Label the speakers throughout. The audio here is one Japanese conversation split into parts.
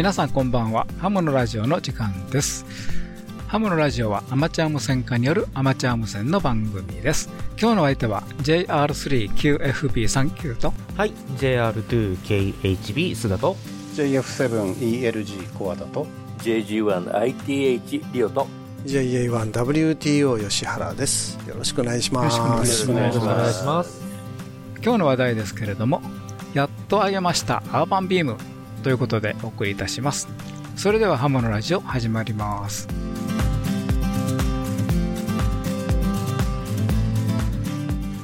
Speaker 1: 皆さんこんばんは。ハムのラジオの時間です。ハムのラジオはアマチュア無線化によるアマチュア無線の番組です。今日の相手は JR3QFB39 と。
Speaker 2: はい。JR2KHB 須田と。
Speaker 3: JF7ELG コアだと。
Speaker 4: JG1ITH リオと。
Speaker 5: JA1WTO 吉原です。よろしくお願いします。
Speaker 1: よろしくお願いします。
Speaker 2: お願いします。
Speaker 1: 今日の話題ですけれどもやっと上げましたアーバンビームということでお送りいたします。それではハムのラジオ始まります。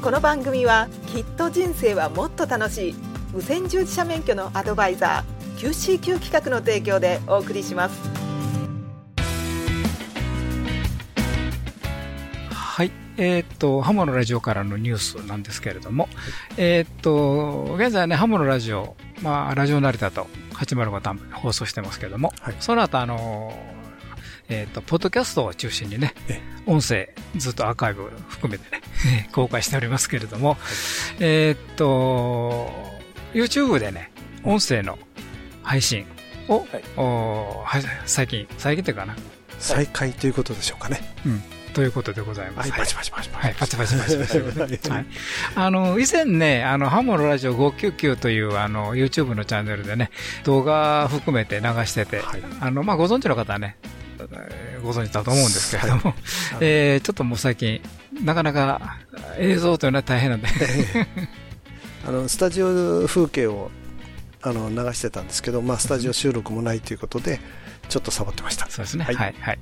Speaker 6: この番組はきっと人生はもっと楽しい。無線従事者免許のアドバイザー QCQ 企画の提供でお送りします。
Speaker 1: はい。えーっと、ハモのラジオからのニュースなんですけれども、えーっと、現在ね、ハモのラジオ、まあ、ラジオ成田と805単放送してますけども、
Speaker 5: はい。
Speaker 1: その後、あの、えーっと、ポッドキャストを中心にね
Speaker 5: え、
Speaker 1: 音声、ずっとアーカイブ含めてね、公開しておりますけれども、えーっと、YouTube でね、音声の配信を、
Speaker 4: はい。
Speaker 1: 最近、最近というかな、
Speaker 5: 再開ということでしょうかね
Speaker 1: ということでございます。
Speaker 5: はいパチパチパチパチ
Speaker 1: はい、パチパチパチパチ。
Speaker 5: はい
Speaker 1: はい。あの、以前ね、あの、ハモのラジオ599という、あの、YouTube のチャンネルでね、動画含めて流してて、
Speaker 5: はい
Speaker 1: あの、まあ、ご存知の方はね、えーご存知だと思うんですけれども、えーちょっともう最近、なかなか映像というのは大変なんで、
Speaker 5: あのスタジオ風景をあの流してたんですけど、まあ、スタジオ収録もないということでちょっとサボってました。
Speaker 1: そうですね。
Speaker 5: は
Speaker 1: はいい、はい、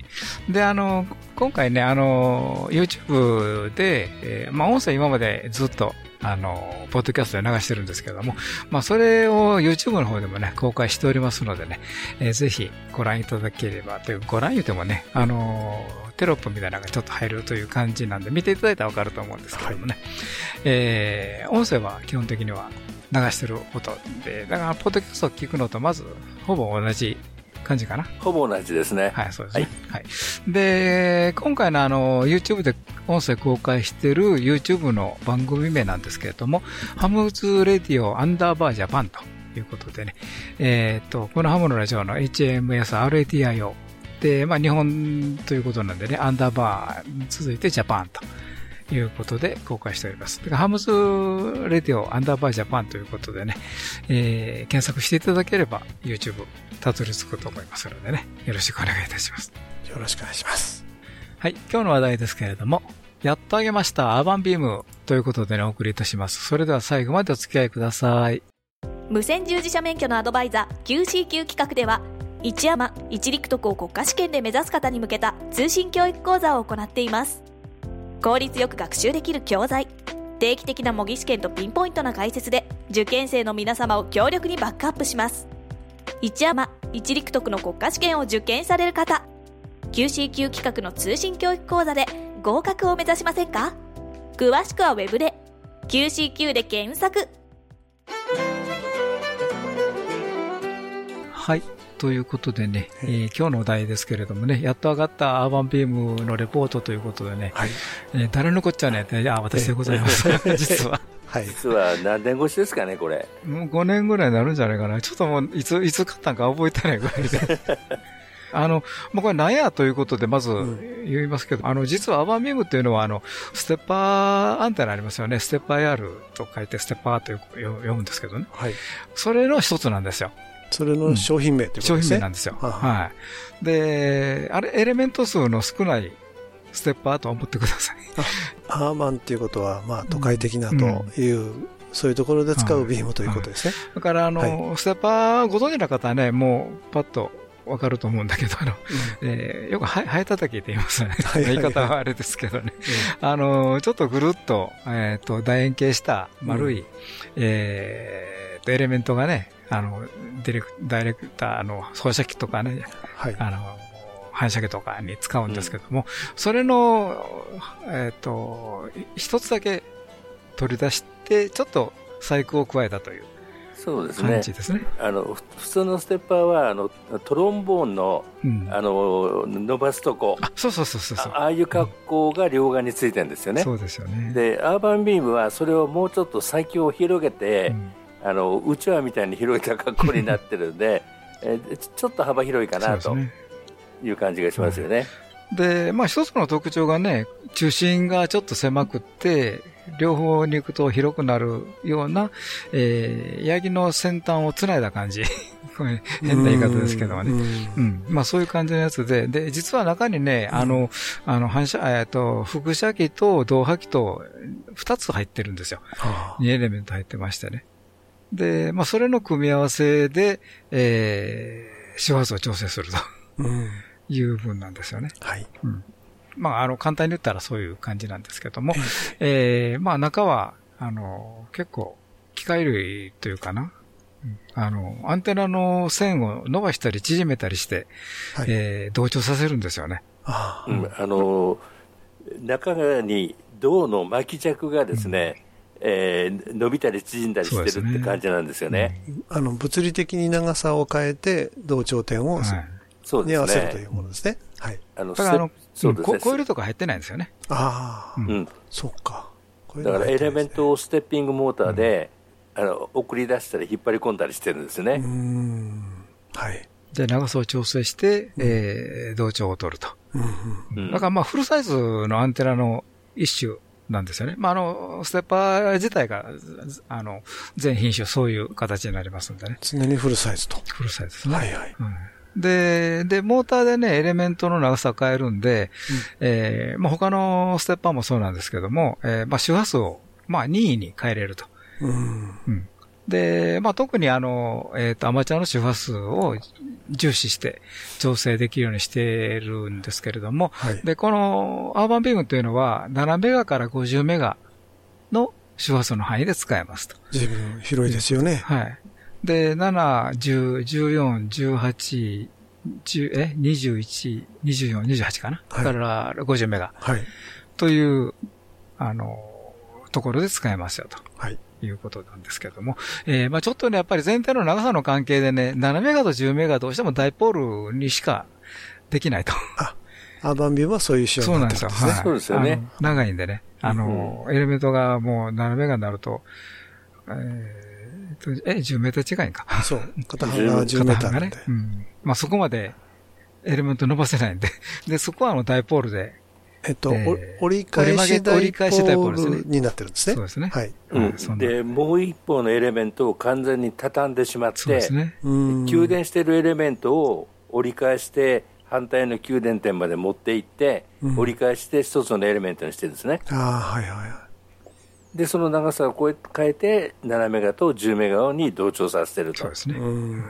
Speaker 1: で、あの、今回ね、あの、YouTube で、えーまあ、音声今までずっと、あの、ポッドキャストで流してるんですけども、まあ、それを YouTube の方でもね、公開しておりますのでね、えーぜひご覧いただければという、ご覧言うてもね、あの、テロップみたいなのがちょっと入るという感じなんで、見ていただいたらわかると思うんですけどもね、えー音声は基本的には流してる音で、だから、ポッドキャストを聞くのとまず、ほぼ同じ感じかな。
Speaker 4: ほぼ同じですね。
Speaker 1: はい、そうですね。はい。で、今回のあの、YouTube で音声公開している YouTube の番組名なんですけれども、ハムズレディオアンダーバージャパンということでね、えっ、と、このハムのラジオの HMSRATIO で、まあ日本ということなんでね、アンダーバーに続いてジャパンと。いうことで公開しております。ハムズレディオアンダーバージャパンということでね、えー検索していただければ YouTube たどり着くと思いますのでね、よろしくお願いいたします。
Speaker 5: よろしくお願いします
Speaker 1: はい、今日の話題ですけれども、やっとあげましたアーバンビームということでね、お送りいたします。それでは最後までお付き合いください。
Speaker 7: 無線従事者免許のアドバイザー QCQ 企画では一山一陸徳を国家試験で目指す方に向けた通信教育講座を行っています効率よく学習できる教材。定期的な模擬試験とピンポイントな解説で受験生の皆様を強力にバックアップします。一山一陸徳の国家試験を受験される方。QCQ 企画の通信教育講座で合格を目指しませんか？詳しくはウェブで。QCQ で検索。
Speaker 1: はい。ということでね、えー今日のお題ですけれどもね、やっと上がったアーバンビームのレポートということでね、
Speaker 5: はい
Speaker 1: えー誰のこっちゃねあ、私でございます。実は。
Speaker 5: はい
Speaker 4: 実は何年越しですかね、これ。
Speaker 1: もう5年ぐらいになるんじゃないかな。ちょっともう、いつ、いつ買ったんか覚えてないぐらいで。あの、まあ、これ何やということで、まず言いますけど、あの、実はアバンビームっていうのは、あの、ステッパーアンテナありますよね。ステッパー AR と書いてステッパーと読むんですけどね。
Speaker 5: はい
Speaker 1: それの一つなんですよ。
Speaker 5: それの商品名ということ
Speaker 1: 商
Speaker 5: ですね
Speaker 1: 品名なんですよ。
Speaker 5: はは
Speaker 1: はい。で、あれ、エレメント数の少ないステッパーと思ってください。
Speaker 5: アーバンっていうことは、まあ、都会的なという、そういうところで使うビームということですね。
Speaker 1: だから、あの、ステッパーご存知の方はね、もう、パッと、わかると思うんだけど、あの、えーよくは、ハエ叩きって言いますよね。
Speaker 5: はいはいはい
Speaker 1: 言い方はあれですけどね。あの、ちょっとぐるっと、えっ、と、楕円形した丸い、えーと、エレメントがね、あの、ディレク、ダイレクターの放射器とかね、
Speaker 5: はい。
Speaker 1: あの、反射器とかに使うんですけども、それの、えっ、と、一つだけ取り出して、ちょっと細工を加えたという
Speaker 4: そうですね
Speaker 1: 感。じですね。
Speaker 4: あのふ普通のステッパーはあのトロンボーンの
Speaker 1: うん。
Speaker 4: あの伸ばすとこ
Speaker 1: あ、そうそうそうそう。
Speaker 4: あああいう格好が両側についてるんですよね。
Speaker 1: そうですよね。
Speaker 4: でアーバンビームはそれをもうちょっと先を広げて、
Speaker 1: うん
Speaker 4: あのうちわみたいに広い格好になってるんで、えーちょっと幅広いかなと。いう感じがしますよね。
Speaker 1: で、まあ一つの特徴がね、中心がちょっと狭くって、両方に行くと広くなるような、えー、ヤギの先端をつないだ感じ。変な言い方ですけどもね。
Speaker 5: うん
Speaker 1: うん。まあそういう感じのやつで、で、実は中にね、あの、あの、反射、えっと、輻射器と導波器と二つ入ってるんですよ。
Speaker 5: あ
Speaker 1: 2エレメント入ってましてね。で、まあそれの組み合わせで、えー、周波数を調整すると。
Speaker 5: うん。
Speaker 1: いう分なんですよね。
Speaker 5: はい。
Speaker 1: まあ、あの、簡単に言ったらそういう感じなんですけども、えー、まあ中は、あの、結構、機械類というかな。うん。あの、アンテナの線を伸ばしたり縮めたりして、
Speaker 5: はい。
Speaker 1: えー同調させるんですよね。
Speaker 5: あ
Speaker 4: うん。あの中に銅の巻き尺がですね、えー伸びたり縮んだりしてるって感じなんですよね。
Speaker 5: あの物理的に長さを変えて同調点を、
Speaker 1: はい。
Speaker 4: そうです
Speaker 5: に合わせるとい
Speaker 4: ね。
Speaker 5: うものですね。はい。
Speaker 4: あの
Speaker 1: だからあの、
Speaker 4: そうですね。
Speaker 1: ココイルとか入ってないんですよね。
Speaker 5: ああ、
Speaker 1: うん
Speaker 4: うん、
Speaker 5: そっか。
Speaker 4: だからエレメント
Speaker 5: を。
Speaker 4: をステッピングモーターで、あの送り出したり引っ張り込んだりしてるんですよね。
Speaker 5: うーん。はい。
Speaker 1: で、長さを調整して、えー同調を取ると。
Speaker 5: うんうん
Speaker 4: うん
Speaker 1: だからまあフルサイズのアンテナの一種なんですよね。まああの、ステッパー自体が、あの、全品種そういう形になりますんでね。
Speaker 5: 常にフルサイズと。
Speaker 1: フルサイズですね。
Speaker 5: はいはい。
Speaker 1: うんで、で、モーターでね、エレメントの長さを変えるんで、えーまあ他のステッパーもそうなんですけども、えーまあ周波数を、まあ任意に変えれると。
Speaker 5: うん。
Speaker 1: うんで、まあ特にあの、えっ、と、アマチュアの周波数を重視して調整できるようにしているんですけれども、
Speaker 5: はい。
Speaker 1: で、このアーバンビームというのは7メガから50メガの周波数の範囲で使えますと。
Speaker 5: 随分広いですよね。
Speaker 1: はい。で、7、10、14、18、10え、21、24、28かな、
Speaker 5: はい
Speaker 1: から50メガ
Speaker 5: はい。
Speaker 1: という、あの、ところで使えますよと。
Speaker 5: はい。
Speaker 1: いうことなんですけども。えーまあちょっとね、やっぱり全体の長さの関係でね、7メガと10メガどうしてもダイポールにしかできないと。
Speaker 5: アーバンビューはそういう仕様に
Speaker 1: そうなんですよ。
Speaker 5: なってるんですね。
Speaker 1: はい。
Speaker 4: そうですよね
Speaker 1: 長いんでね。あの、エレメントがもう7メガになると、えーと、え、10メーター違いんか。
Speaker 5: そう。片半が10メーターなんで
Speaker 1: 片半がね。。うん。まあそこまでエレメント伸ばせないんで。で、そこはあのダイポールで、
Speaker 5: えっと、
Speaker 1: えー
Speaker 5: お折り返しダ
Speaker 1: 折り
Speaker 5: イポ
Speaker 1: 返しポールですね
Speaker 5: ールになってるんですね。
Speaker 1: そうですね。
Speaker 5: はい。
Speaker 4: うんで、もう一方のエレメントを完全に畳んでしまって、
Speaker 1: そうですね。
Speaker 5: うん
Speaker 4: 給電しているエレメントを折り返して、反対の給電点まで持っていって、
Speaker 5: うん
Speaker 4: 折り返して一つのエレメントにしてるんですね。
Speaker 5: ああ、はいはいは
Speaker 4: で、その長さをこうやって変えて、7メガと10メガに同調させてると
Speaker 1: そうで。すね
Speaker 5: い。。うん。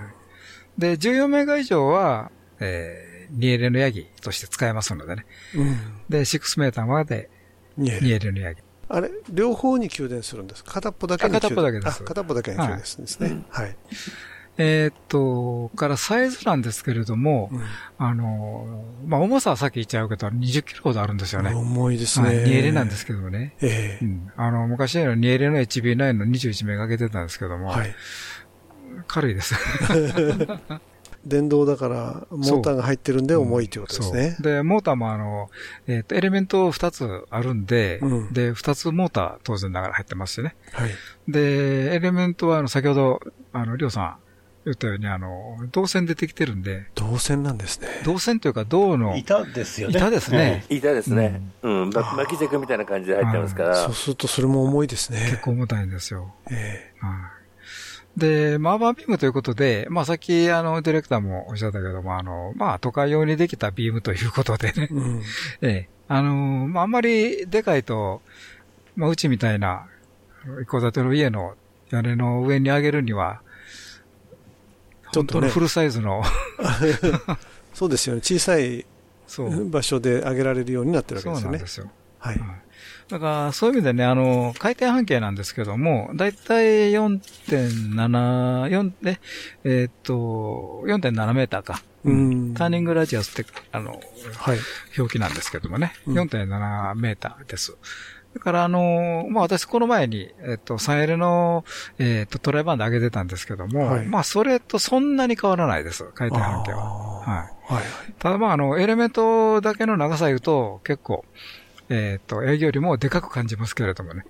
Speaker 1: で、14メガ以上は、えー、2エレのヤギとして使えますのでね。
Speaker 5: うん。
Speaker 1: で、6メーターまで
Speaker 5: にえ
Speaker 1: 2エレのヤギ。
Speaker 5: あれ、両方に給電するんですか？片っぽだけに
Speaker 1: あ片っぽだけです
Speaker 5: あ片っぽだけに給電するんですね。はい。
Speaker 1: えーっと、からサイズなんですけれども、
Speaker 5: うん
Speaker 1: あの、まあ、重さはさっき言っちゃうけど、20キロほどあるんですよね。
Speaker 5: 重いです
Speaker 1: はい、
Speaker 5: ね。
Speaker 1: 2エレなんですけどね。
Speaker 5: ええ
Speaker 1: うん。あの、昔の2エレの HB9 の21メガ上げてたんですけども、
Speaker 5: はい。
Speaker 1: 軽いです。
Speaker 5: 電動だから、モーターが入ってるんで重いということですね
Speaker 1: そう。で、モーターもあの、えーっと、エレメント2つあるんで、
Speaker 5: うん
Speaker 1: で、2つモーター当然ながら入ってますしね。
Speaker 5: はい。
Speaker 1: で、エレメントはあの、先ほど、あの、りょうさん言ったように、あの、銅線出てきてるんで、
Speaker 5: 銅線なんですね。
Speaker 1: 銅線というか銅の
Speaker 3: 板ですよね。
Speaker 1: 板ですね。
Speaker 4: 板ですね。うん。ま巻き尺みたいな感じで入ってますから
Speaker 5: そう。するとそれも重いですね。
Speaker 1: 結構重たいんですよ。
Speaker 5: え
Speaker 1: はい。で、マーバービームということで、まあさっきあの、ディレクターもおっしゃったけども、あの、まあ都会用にできたビームということでね
Speaker 5: え。うん。
Speaker 1: ええ。あの、まああんまりでかいと、まあうちみたいな、一戸建ての家の屋根の上に上げるには、
Speaker 5: ちょっとね
Speaker 1: フルサイズの、
Speaker 5: そうですよね。小さい
Speaker 1: そう。
Speaker 5: 場所で上げられるようになってるわけ
Speaker 1: そう
Speaker 5: ですよね。
Speaker 1: なんですよ。
Speaker 5: はい。
Speaker 1: だから、そういう意味でね、あの、回転半径なんですけども、だいたい4.7、4、え、えーっと、4.7メーターか。
Speaker 5: うん
Speaker 1: ターニングラジアスって、あの、
Speaker 5: はい。
Speaker 1: 表記なんですけどもね、
Speaker 5: うん
Speaker 1: 4.7メーターです。だから、あの、まあ、私、この前に、えっと、3L の、えっと、トライバンで上げてたんですけども、
Speaker 5: はい
Speaker 1: まあ、それとそんなに変わらないです、回転半径は。はい。
Speaker 5: はい。
Speaker 1: ただ、まあ、あの、エレメントだけの長さ言うと、結構、えっ、と、営業よりもでかく感じますけれどもね。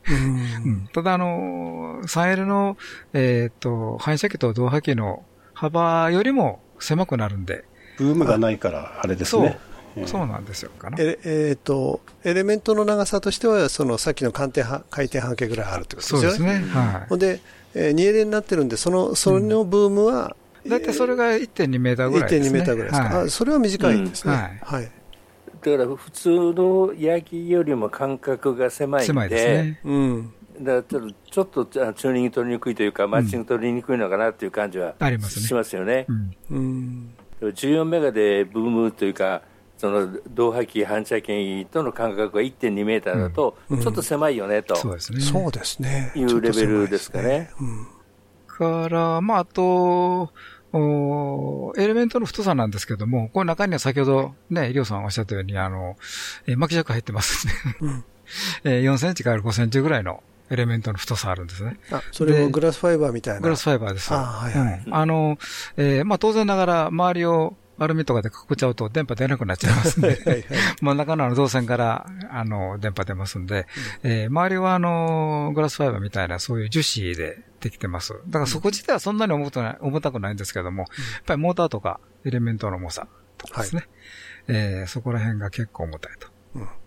Speaker 1: うん、ただ、あの、3L の、えっ、と、反射機と導波機の幅よりも狭くなるんで。
Speaker 3: ブームがないから、あれですね。
Speaker 1: そう、なんですよ、かな。
Speaker 5: ええー、と、エレメントの長さとしては、そのさっきの回転回転半径ぐらいあるってことですよね。
Speaker 1: そうですね。はい。
Speaker 5: ほんで、えー、2L になってるんで、その、そのブームは、
Speaker 1: だいたいそれが1.2メーターぐらいですね。
Speaker 5: 1.2メーターぐらいですか。はい、それは短いんですね。はい。はい
Speaker 4: だから普通のヤギよりも間隔が狭いんで、
Speaker 1: 狭いですね。
Speaker 4: うん。だからちょっとチューニング取りにくいというか、マッチング取りにくいのかなっていう感じは
Speaker 1: ありますね。
Speaker 4: しますよね。
Speaker 5: うん。
Speaker 4: 14メガでブームというか、その導波機、反射機との間隔が1.2メーターだと、ちょっと狭いよねと、
Speaker 1: そうですね。
Speaker 5: そうですね。
Speaker 4: いうレベルですかね。
Speaker 5: うん。
Speaker 1: から、まあ、あと、エレメントの太さなんですけども、この中には先ほどね、りょうさんおっしゃったように、あの、えー、巻き尺入ってますね。うん、えー、4センチから5センチぐらいのエレメントの太さあるんですね。
Speaker 5: あ、それもグラスファイバーみたいな。
Speaker 1: グラスファイバーです。
Speaker 5: あはいはい。
Speaker 1: うん、あの、えー、まあ当然ながら周りをアルミとかで囲っちゃうと電波出なくなっちゃいますんで、真ん中のあの導線からあの電波出ますんで、うん、えー、周りはあの、グラスファイバーみたいなそういう樹脂でできてます。だからそこ自体はそんなに重くない重たくないんですけども、うん、やっぱりモーターとかエレメントの重さとかですね、はい、えー、そこら辺が結構重たいと。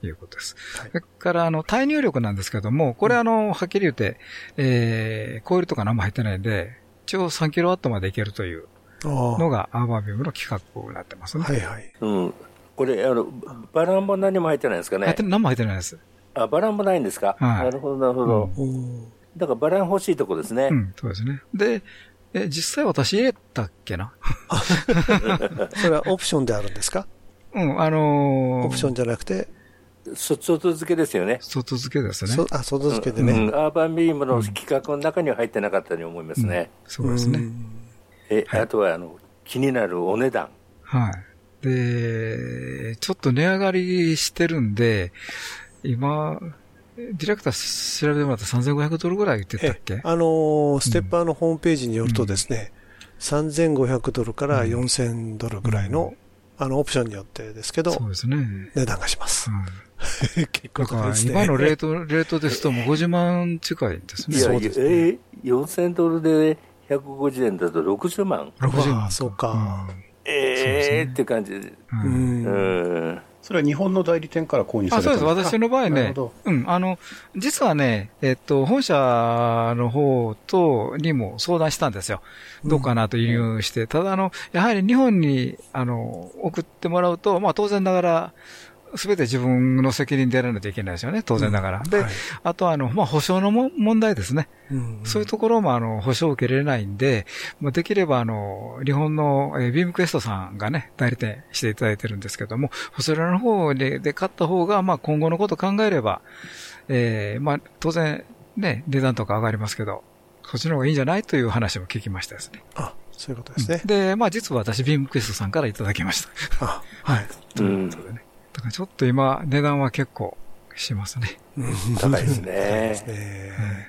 Speaker 1: いうことです。はい、それから、あの、対入力なんですけども、これあの、はっきり言って、えー、コイルとか何も入ってないんで、一応3キロワットまでいけるというのがアーバービームの規格になってますね。
Speaker 5: はいはい。
Speaker 4: うん。これ、あの、バランも何も入ってないですかね
Speaker 1: 入って何も入ってないです。
Speaker 4: あ、バランもないんですか、はい、なるほど、なるほど。うん、だからバラン欲しいとこですね。
Speaker 1: うん、そうですね。で、え、実際私入れたっけな？
Speaker 5: それはオプションであるんですか？
Speaker 1: うん、あの
Speaker 5: ー、オプションじゃなくて、
Speaker 4: 外付けですよね。
Speaker 1: 外付けですね。
Speaker 5: あ、外付けでね、
Speaker 4: うん。アーバンビームの規格の中には入ってなかったように思いますね。
Speaker 1: うん、そうですね。
Speaker 4: え、はい、あとは、あの、気になるお値段。
Speaker 1: はい。で、ちょっと値上がりしてるんで、今、ディレクター調べてもらった3500ドルぐらい言ってたっけ？
Speaker 5: あのー、ステッパーのホームページによるとですね、うん、3500ドルから4000ドルぐらいの、うんあの、オプションによってですけど、
Speaker 1: そうですね。
Speaker 5: 値段がします。
Speaker 1: うん、結構高いですね。今のレート、レートですともう50万近いんですね。
Speaker 4: いや、そうですね、えー、4000ドルで150円だと60万。
Speaker 1: 60万。
Speaker 5: そうか。
Speaker 4: うん、ええー、って感じで。うん。うん
Speaker 3: それは日本の代理店から購入された
Speaker 1: あそうです。私の場合ね、うん、あの、実はね、えっと、本社の方とにも相談したんですよ。どうかなと輸入して。うん、ただ、あの、やはり日本に、あの、送ってもらうと、まあ当然ながら、すべて自分の責任でやらないといけないですよね、当然ながら。うん、で、はい、あとあの、まあ、保証のも問題ですね。うん、そういうところもあの、保証を受けられないんで、まあ、できればあの、日本の、えー、ビームクエストさんがね、代理店していただいてるんですけども、そちらの方でで買った方が、まあ、今後のこと考えれば、えー、まあ、当然、ね、値段とか上がりますけど、そっちの方がいいんじゃないという話も聞きましたですね。
Speaker 5: あ、そういうことですね。
Speaker 1: うん、で、まあ、実は私、ビームクエストさんからいただきました。
Speaker 5: あ、はい。
Speaker 1: ということでね。だからちょっと今、値段は結構しますね。
Speaker 4: 高いですね。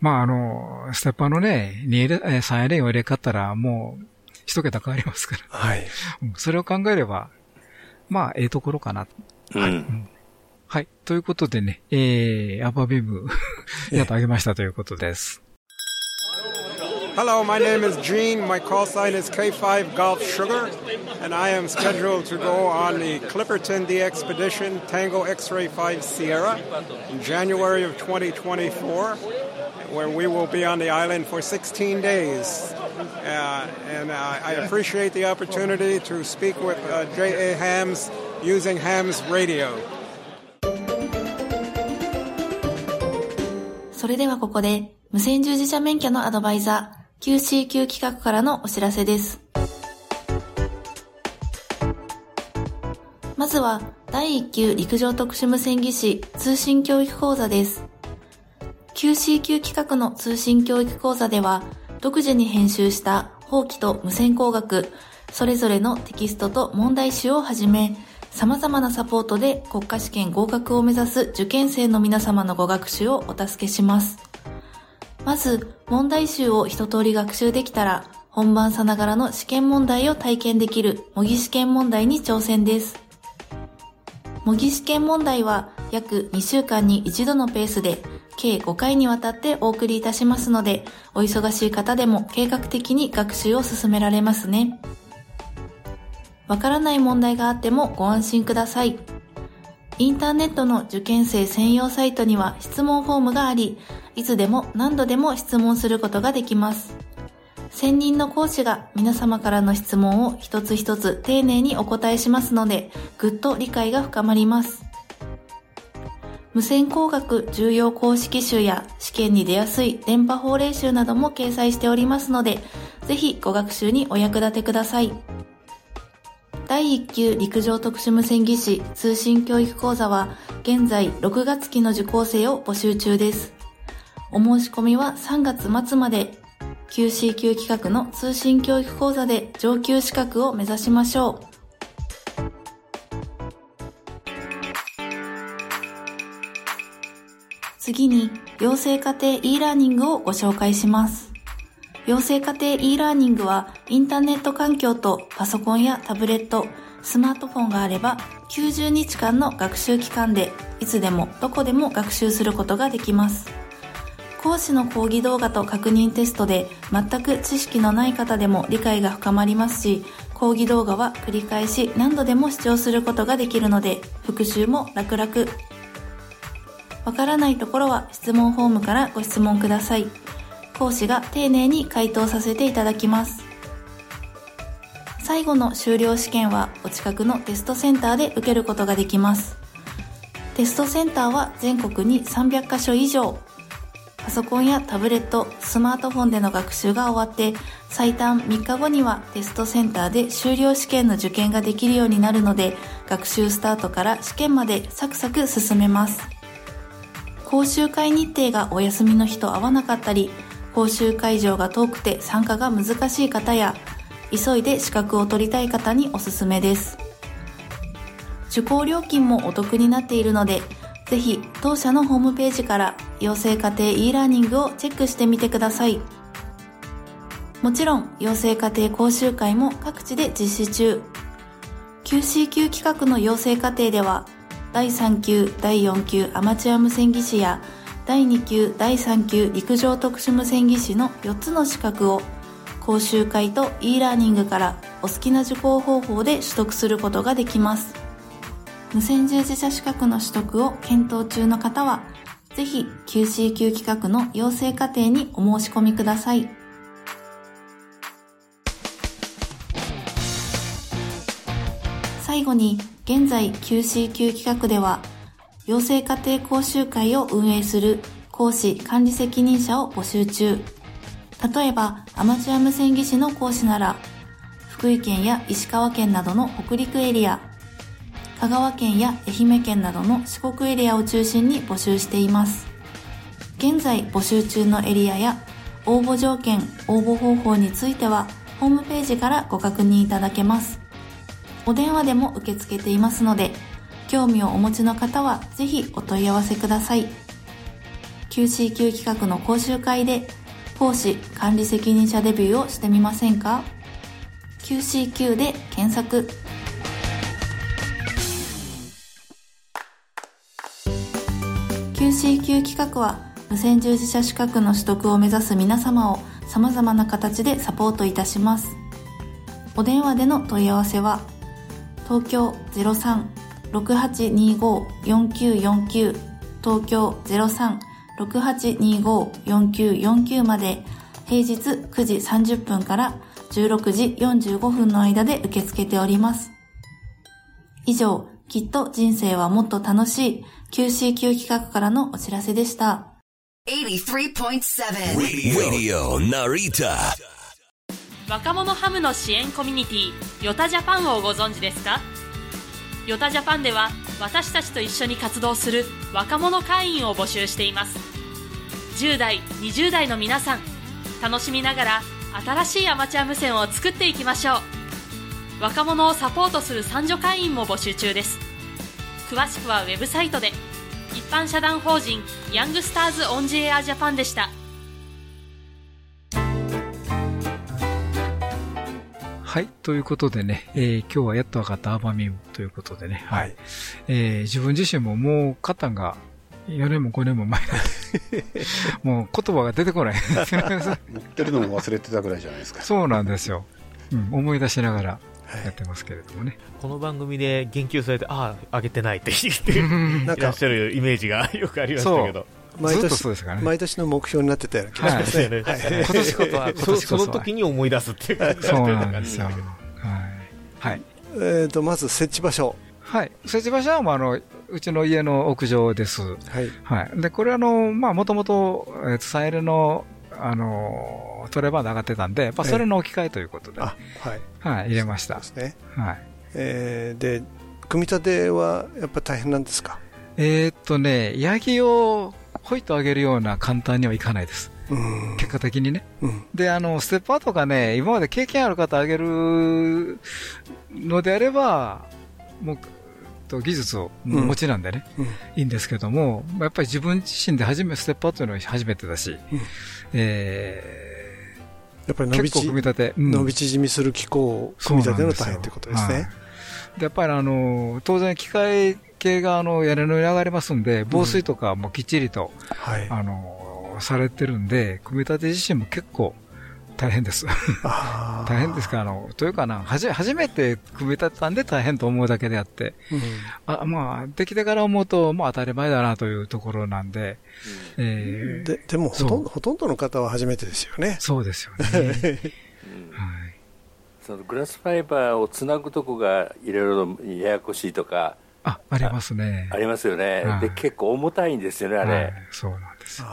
Speaker 1: まあ、あの、ステッパーのね、2 3レーンを入れ買ったら、もう、一桁変わりますから。
Speaker 5: はい。
Speaker 1: それを考えれば、まあ、ええところかな。
Speaker 4: はい。
Speaker 1: うん、はい。ということでね、えー、アパビームやっとあげましたということです。
Speaker 8: Hello, my name is Gene. My call sign is K5 Golf Sugar, and I am scheduled to go on the Clipperton The Expedition Tango X-Ray 5 Sierra in January of 2024, where we will be on the island for 16 days. Uh, and uh, I appreciate the opportunity to speak with uh, J.A. Hams using Hams Radio.
Speaker 7: それではここで無線従事者免許のアドバイザー QCQ 企画からのお知らせです。まずは第1級陸上特殊無線技師通信教育講座です。QCQ 企画の通信教育講座では独自に編集した法規と無線工学、それぞれのテキストと問題集をはじめ、様々なサポートで国家試験合格を目指す受験生の皆様のご学習をお助けします。まず、問題集を一通り学習できたら、本番さながらの試験問題を体験できる模擬試験問題に挑戦です。模擬試験問題は、
Speaker 9: 約2週間に1度のペースで計5回にわたってお送りいたしますので、お忙しい方でも計画的に学習を進められますね。わからない問題があってもご安心ください。インターネットの受験生専用サイトには質問フォームがあり、いつでも何度でも質問することができます。専任の講師が皆様からの質問を一つ一つ丁寧にお答えしますので、ぐっと理解が深まります。無線工学重要公式集や試験に出やすい電波法令集なども掲載しておりますので、ぜひご学習にお役立てください。第1級陸上特殊無線技師通信教育講座は現在6月期の受講生を募集中です。お申し込みは3月末まで QC 級企画の通信教育講座で上級資格を目指しましょう。次に、養成家庭 e ラーニングをご紹介します。養成家庭 e ラーニングは、インターネット環境とパソコンやタブレット、スマートフォンがあれば、90日間の学習期間で、いつでもどこでも学習することができます。講師の講義動画と確認テストで全く知識のない方でも理解が深まりますし、講義動画は繰り返し何度でも視聴することができるので、復習も楽々。わからないところは質問フォームからご質問ください。講師が丁寧に回答させていただきます。最後の修了試験はお近くのテストセンターで受けることができます。テストセンターは全国に300カ所以上パソコンやタブレット、スマートフォンでの学習が終わって、最短3日後にはテストセンターで修了試験の受験ができるようになるので、学習スタートから試験までサクサク進めます。講習会日程がお休みの日と合わなかったり、講習会場が遠くて参加が難しい方や、急いで資格を取りたい方におすすめです。受講料金もお得になっているので、ぜひ当社のホームページから養成家庭 e ラーニングをチェックしてみてください。もちろん、養成家庭講習会も各地で実施中。QC 級企画の養成課程では、第3級、第4級アマチュア無線技師や、第2級、第3級陸上特殊無線技師の4つの資格を、講習会と e ラーニングからお好きな受講方法で取得することができます。無線従事者資格の取得を検討中の方は、ぜひ QC 級企画の養成課程にお申し込みください。最後に、現在 QC 級企画では、養成家庭講習会を運営する講師管理責任者を募集中。例えば、アマチュア無線技師の講師なら、福井県や石川県などの北陸エリア、香川県や愛媛県などの四国エリアを中心に募集しています。現在募集中のエリアや応募条件、応募方法についてはホームページからご確認いただけます。お電話でも受け付けていますので、興味をお持ちの方はぜひお問い合わせください。QCQ 企画の講習会で講師管理責任者デビューをしてみませんか ?QCQ で検索。QC 級企画は無線従事者資格の取得を目指す皆様を様々な形でサポートいたします。お電話での問い合わせは東京03-6825-4949東京03-6825-4949まで平日9時30分から16時45分の間で受け付けております。以上、きっと人生はもっと楽しい QCQ 企画からのお知らせでした。
Speaker 10: 若者ハムの支援コミュニティヨタジャパンをご存知ですか？ヨタジャパンでは私たちと一緒に活動する若者会員を募集しています。10代20代の皆さん楽しみながら新しいアマチュア無線を作っていきましょう。若者をサポートする三女会員も募集中です。詳しくはウェブサイトで。一般社団法人ヤングスターズオンジエアジャパンでした。
Speaker 1: はい。ということでね、えー今日はやっと分かったアーバミウムということでね、はい。えー自分自身ももう肩が4年も5年も前なんで、もう言葉が出てこない。
Speaker 3: 持ってるのも忘れてたぐらいじゃないですか。
Speaker 1: そうなんですよ。うん、思い出しながらやってますけれどもね。
Speaker 2: この番組で言及されて、ああ、あげてないって言っていらっしゃるイメージがよくありましたけど。
Speaker 5: 毎
Speaker 1: ずっと
Speaker 5: 年
Speaker 1: そうですからね
Speaker 5: 毎年の目標になってたような気がしますね。
Speaker 2: はい
Speaker 5: はい
Speaker 2: 今年こそは今年こそはその時に思い出すっていう感じ
Speaker 1: そうなんですよ。はい。はい。
Speaker 5: えっと、まず設置場所。
Speaker 1: はい。設置場所はもうあの、うちの家の屋上です。
Speaker 5: はい。
Speaker 1: はい。で、これあの、まあ、もともと、えっと、サイレの、あの、トレバーで上がってたんで、まあ、それの置き換えということで、
Speaker 5: あ、はい。
Speaker 1: はい、入れました。
Speaker 5: ですね。
Speaker 1: はい。
Speaker 5: えーで、組み立てはやっぱ大変なんですか？
Speaker 1: えーっとね、ヤギをほいと上げるような簡単にはいかないです。
Speaker 5: うん。
Speaker 1: 結果的にね。
Speaker 5: うん。
Speaker 1: で、あの、ステッパーとかね、今まで経験ある方上げるのであれば、もう、と技術をお持ちなんでね、
Speaker 5: うん
Speaker 1: いいんですけども、やっぱり自分自身で初め、ステッパーというのは初めてだし、え
Speaker 5: やっぱり伸びち
Speaker 1: 組み立て、うん
Speaker 5: 伸び縮みする機構を組み立てるのが大変ということですね。
Speaker 1: はいでやっぱりあの、当然機械系があの屋根の上に上がりますんで、防水とかもきっちりと、
Speaker 5: はい。
Speaker 1: あの、されてるんで、組み立て自身も結構大変です。大変ですか、あの、というかな、はじ、初めて組み立てたんで大変と思うだけであって、
Speaker 5: うん
Speaker 1: あまあ、できてから思うと、まあ当たり前だなというところなんで、えー
Speaker 5: ででもほとんどほとんどの方は初めてですよね。
Speaker 1: そうですよね。はい。
Speaker 4: そのグラスファイバーをつなぐとこがいろいろややこしいとか
Speaker 1: あ、ありますね。
Speaker 4: ありますよね、
Speaker 1: はい
Speaker 4: で結構重たいんですよね、あれ。
Speaker 1: はい、そうなんですよ。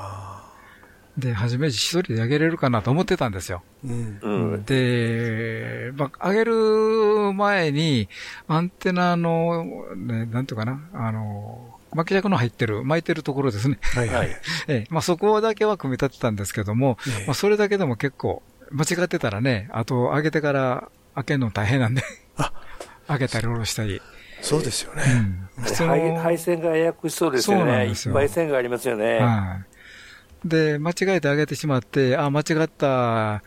Speaker 1: で、初め一人で上げれるかなと思ってたんですよ。
Speaker 5: うん。
Speaker 4: うん
Speaker 1: で、まあ、上げる前に、アンテナの、ね、なんていうかな、あの、巻き尺の入ってる、巻いてるところですね。
Speaker 5: はいはい。
Speaker 1: ええ、まあ、そこだけは組み立てたんですけども、
Speaker 5: ええ
Speaker 1: まあ、それだけでも結構、間違ってたらね、あと、上げてから開けるの大変なんで、
Speaker 5: あ
Speaker 1: 上げたり下ろしたり。
Speaker 5: そうですよね。
Speaker 1: うん。
Speaker 4: 配配線がややこしそうですよね、いっぱい線がありますよね。
Speaker 1: はい。で、間違えて上げてしまって、あ、間違った、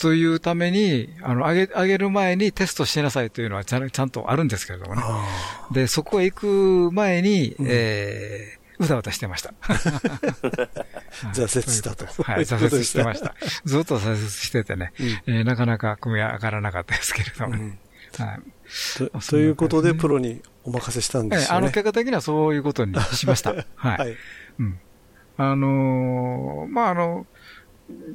Speaker 1: というために、あの、上げ、上げる前にテストしなさいというのはちゃんちゃんとあるんですけれどもね。
Speaker 5: あ
Speaker 1: で、そこへ行く前に、えー、うだうだしてました。
Speaker 5: 挫折したと
Speaker 1: はい、挫折してました。ずっと挫折しててね、
Speaker 5: うん
Speaker 1: えーなかなか組み上がらなかったですけれどもね。はい。
Speaker 5: とということで、プロにお任せしたんですよね。
Speaker 1: えーあの、結果的にはそういうことにしました。はい。
Speaker 5: はい。
Speaker 1: うん。あのーまあ、あの、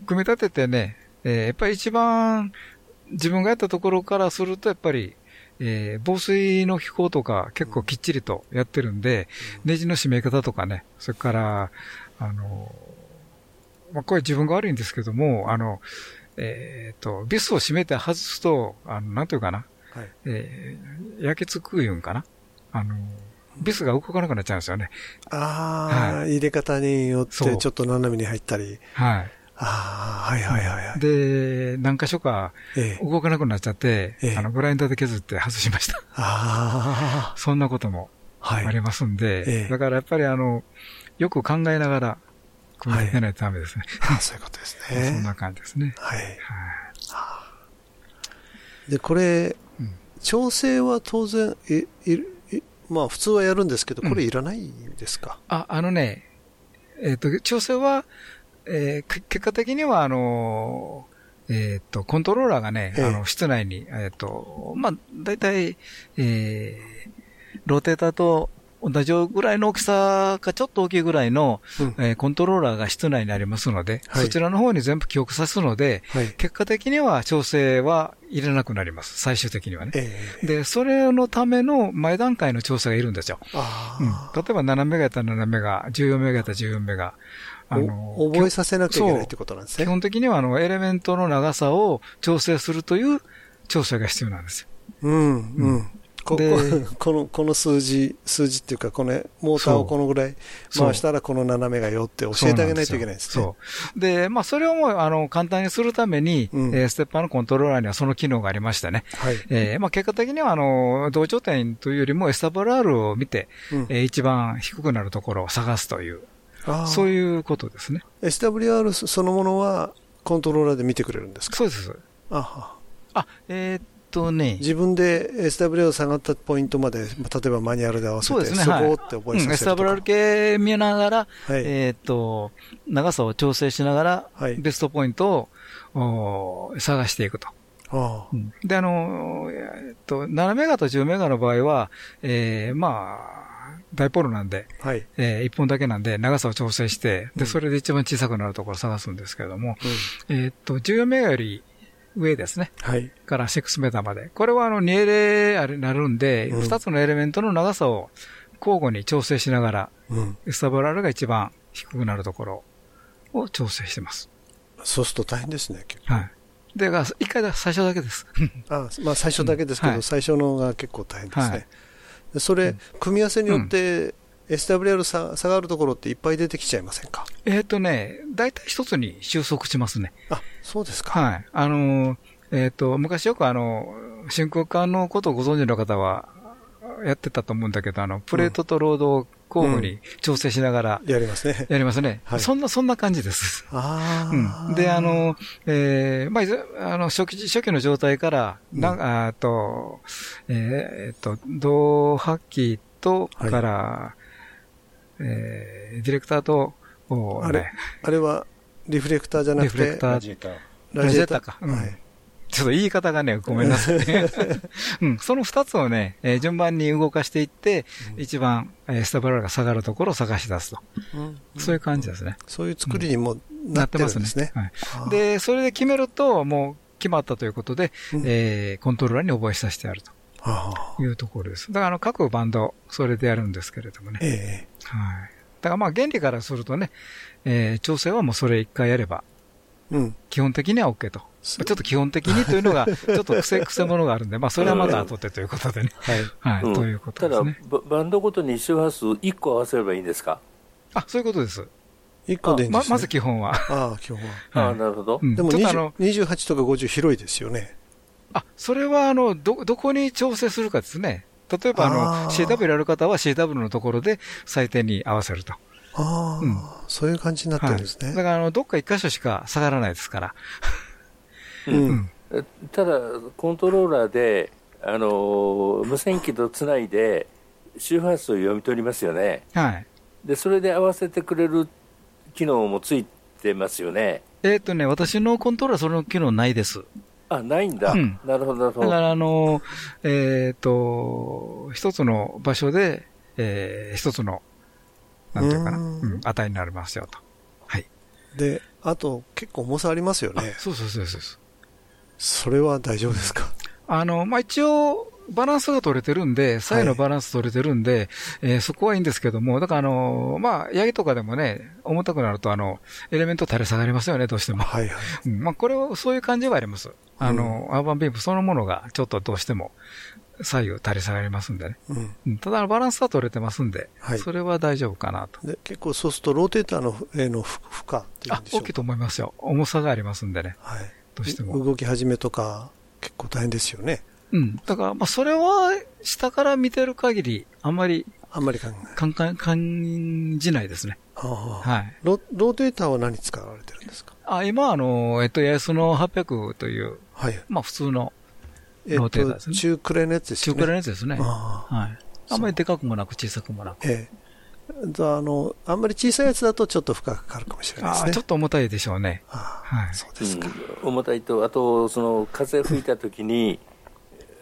Speaker 1: 組み立ててね、えーやっぱり一番自分がやったところからすると、やっぱり、えー防水の機構とか結構きっちりとやってるんで、ネジの締め方とかね、それから、あのーまあ、これ自分が悪いんですけども、あの、えっ、と、ビスを締めて外すと、あの、なんていうかな、
Speaker 5: はい
Speaker 1: えー焼けつくいうんかな？あの、ビスが動かなくなっちゃうんですよね。
Speaker 5: ああ、
Speaker 1: は
Speaker 5: 入れ方によってちょっと斜めに入ったり。
Speaker 1: はい。
Speaker 5: ああ、はいはいはいはい。
Speaker 1: で、何箇所か
Speaker 5: ええ
Speaker 1: 動かなくなっちゃって、
Speaker 5: ええ
Speaker 1: あの、グラインダーで削って外しました。
Speaker 5: あ
Speaker 1: そんなことも
Speaker 5: あ、はい。
Speaker 1: ありますんで、
Speaker 5: ええ
Speaker 1: だからやっぱりあの、よく考えながら、組み立てないとダメですね。
Speaker 5: あそういうことです
Speaker 1: そん
Speaker 5: ね。
Speaker 1: な感じですね。
Speaker 5: はい。
Speaker 1: はい
Speaker 5: で、これ
Speaker 1: うん、
Speaker 5: 調整は当然、い、いる、いまあ普通はやるんですけど、これいらないんですか、
Speaker 1: あ、あのね、えっ、と、調整は、えーけ結果的には、あのーえっ、と、コントローラーがね、
Speaker 5: ええ。
Speaker 1: あの、室内に、えっ、と、まあ、大体、えー、ローテーターと同じぐらいの大きさかちょっと大きいぐらいの、
Speaker 5: うん。
Speaker 1: えーコントローラーが室内にありますので、
Speaker 5: はい。
Speaker 1: そちらの方に全部記憶さすので、
Speaker 5: はい。
Speaker 1: 結果的には調整は入れなくなります。最終的にはね。
Speaker 5: ええ
Speaker 1: で、それのための前段階の調整がいるんですよ。
Speaker 5: あ
Speaker 1: うん
Speaker 5: あ、
Speaker 1: 例えば7メガやったら7メガ、14メガやったら14メガ。あの
Speaker 5: お覚えさせなきゃいけないってことなんですね。
Speaker 1: 基本的にはあの、エレメントの長さを調整するという調整が必要なんですよ。
Speaker 5: うん、うん。こ
Speaker 1: で
Speaker 5: こ この、この数字、数字っていうか、このモーターをこのぐらい回したらこの斜めがよって教えてあげないといけないですね。
Speaker 1: で、まあ、それをもう、あの、簡単にするために、
Speaker 5: うん
Speaker 1: えーステッパーのコントローラーにはその機能がありましてね。
Speaker 5: はい。
Speaker 1: えーまあ、結果的には、あの、同調点というよりも SWR を見て、
Speaker 5: うん
Speaker 1: えー一番低くなるところを探すという、
Speaker 5: あ
Speaker 1: そういうことですね。
Speaker 5: う。SWR そのものはコントローラーで見てくれるんですか？
Speaker 1: そうです。
Speaker 5: あは
Speaker 1: あ、えー、っとね。
Speaker 5: 自分で SW 下がったポイントまで、例えばマニュアルで合わせて、
Speaker 1: そうですね。
Speaker 5: そこって覚えさせるとか、
Speaker 1: うん、SW 系見ながら、はい、えっと、長さを調整しながら、はい、ベストポイントを探していくと。あうん、で、あの、えっと、7メガと10メガの場合は、えー、まあ、ダイポールなんで、はい、えー、1本だけなんで、長さを調整して、で、それで一番小さくなるところを探すんですけれども、うん、えっと、14メガより上ですね。はい。から6メーターまで。これはあの2エレになるんで、うん、2つのエレメントの長さを交互に調整しながら、うん、エスタブラルが一番低くなるところを調整してます。
Speaker 5: そうすると大変ですね、結構。
Speaker 1: はい。で、一回だ、最初だけです。
Speaker 5: あまあ最初だけですけど、うんはい、最初のが結構大変ですね。はいそれ、組み合わせによって、SWR 差下がるところっていっぱい出てきちゃいませんか？
Speaker 1: えっ、とね、大体一つに収束しますね。
Speaker 5: あ、そうですか。
Speaker 1: はい。あの、えっ、ー、と、昔よくあの、真空管のことをご存知の方は、やってたと思うんだけど、あの、プレートとロードを交互に調整しながら、
Speaker 5: やりますね。
Speaker 1: やりますね。はい、そんな、そんな感じです。ああ、うん。で、あの、えー、まあ、あの、初期、初期の状態から、な、うん、あと、えー、っと、同発揮と、はい、から、えー、ディレクターと、
Speaker 5: あれ、あれは、リフレクターじゃなくて、リフレクター。ラジエーター。
Speaker 1: ラジエーターか。うん、はい。ちょっと言い方がね、ごめんなさいね。うん、その二つをね、えー、順番に動かしていって、うん、一番、えー、スタブラが下がるところを探し出すと。うん、そういう感じですね。
Speaker 5: そういう作りにもなってますね。
Speaker 1: はい。で、それで決めると、もう決まったということで、うん、えー、コントローラーに覚えさせてやると。いうところです。だから、あの、各バンド、それでやるんですけれどもね。ええー、はい。だからまあ原理からするとね、えー、調整はもうそれ一回やれば、うん、基本的には OK と。ちょっと基本的にというのが、ちょっと癖、癖ものがあるんで、まあ、それはまた後でということでね。はい。はい、ということですね。
Speaker 4: ただ、バンドごとに周波数1個合わせればいいんですか？
Speaker 1: あ、そういうことです。
Speaker 5: 1個でいいんです、
Speaker 1: ね、ま、まず基本は。
Speaker 5: ああ、基本は。
Speaker 4: ああ、なるほど。
Speaker 5: でも28とか50広いですよね。
Speaker 1: あ、それは、あの、ど、どこに調整するかですね。例えば、あの、CW やる方は CW のところで最低に合わせると。
Speaker 5: ああ、うん、そういう感じになってるんですね。
Speaker 1: はい、だから、あの、どっか一箇所しか下がらないですから。
Speaker 4: うん。ただ、コントローラーで、あの無線機とつないで、周波数を読み取りますよね。はい。で、それで合わせてくれる機能もついてますよね。
Speaker 1: えっ、とね、私のコントローラーその機能ないです。
Speaker 4: あ、ないんだ。うん、なるほど、なるほど。
Speaker 1: だから、あのえっ、ー、と、一つの場所で、えー、一つのなんていうかな、うん、値になりますよと。はい。
Speaker 5: で、あと、結構重さありますよね。
Speaker 1: そうそうそうそう。
Speaker 5: それは大丈夫ですか？
Speaker 1: あの、まあ、一応、バランスが取れてるんで、左右のバランス取れてるんで、はい、えー、そこはいいんですけども、だからあの、まあ、ヤギとかでもね、重たくなるとあの、エレメント垂れ下がりますよね、どうしても。はいはい。うん、まあ、これは、そういう感じはあります。あの、うん、アーバンビームそのものが、ちょっとどうしても、左右垂れ下がりますんでね。うん、ただ、バランスは取れてますんで、はい、それは大丈夫かなと。
Speaker 5: で結構そうすると、ローテーターのへの負荷っていうんでしょう
Speaker 1: あ、大きいと思いますよ。重さがありますんでね。はい。
Speaker 5: どうしても。動き始めとか、結構大変ですよね。
Speaker 1: うん。だから、まあ、それは、下から見てる限り、あんまり、
Speaker 5: あんまり
Speaker 1: 感感じないですね。
Speaker 5: はい。ロローテーターは何使われてるんですか？
Speaker 1: あ、今、あの、えっと、ヤスの800という、はい。まあ、普通の、
Speaker 5: ローテーターですね。中クレのやつです
Speaker 1: ね。中クレのやつですね。はい。あんまりでかくもなく小さくもなく。ええ。
Speaker 5: あの、あんまり小さいやつだとちょっと負荷がかかるかもしれないですね。
Speaker 1: ちょっと重たいでしょうね。
Speaker 5: はい。そうですか。
Speaker 4: うん、重たいと、あと、その、風吹いた時に、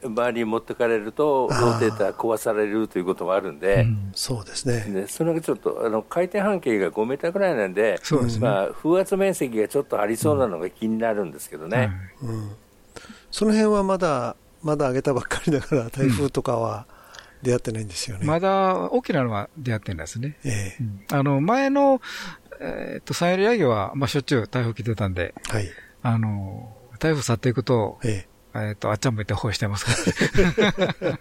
Speaker 4: 周りに持ってかれると、ローテーター壊されるということもあるんで、うん、
Speaker 5: そうですね。
Speaker 4: ねそれがちょっと、あの、回転半径が5メーターぐらいなんで、そうですね。まあ、風圧面積がちょっとありそうなのが気になるんですけどね。うん。
Speaker 5: その辺はまだ、まだ上げたばっかりだから、台風とかは、出会ってないんですよね。
Speaker 1: まだ大きなのは出会ってないですね。ええーうん、あの、前の、えー、っと、サイルヤギは、まあ、しょっちゅう台風来てたんで、はい。あの、台風去っていくと、ええー、っと、あっちゃんもいて保してますか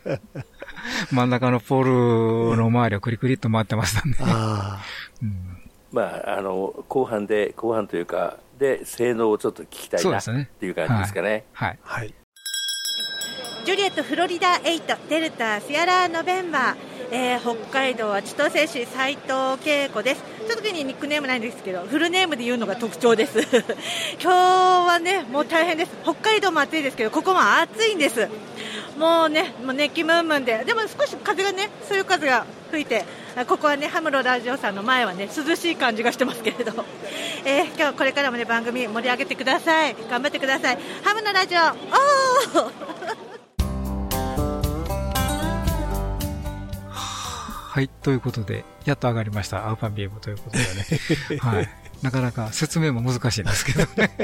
Speaker 1: ら、真ん中のポールの周りをクリクリっと回ってましたね。ああ。
Speaker 4: うん、まあ、あの、後半で、後半というか、で、性能をちょっと聞きたいな、ね、っていう感じですかね。
Speaker 1: はい。はい、はい
Speaker 11: ジュリエットフロリダ8デルタシアラーノベンバー、えー、北海道は千歳市斉藤恵子ですちった時にニックネームないんですけどフルネームで言うのが特徴です 今日はねもう大変です。北海道も暑いですけどここも暑いんです。もうねもう熱気ムンムンで。でも少し風がねそういう風が吹いてここはねハムロラジオさんの前はね涼しい感じがしてますけれど、えー、今日これからもね番組盛り上げてください。頑張ってください。ハムのラジオ
Speaker 1: はい、ということで、やっと上がりました、アウパンビームということでね。はい。なかなか説明も難しいんですけどね。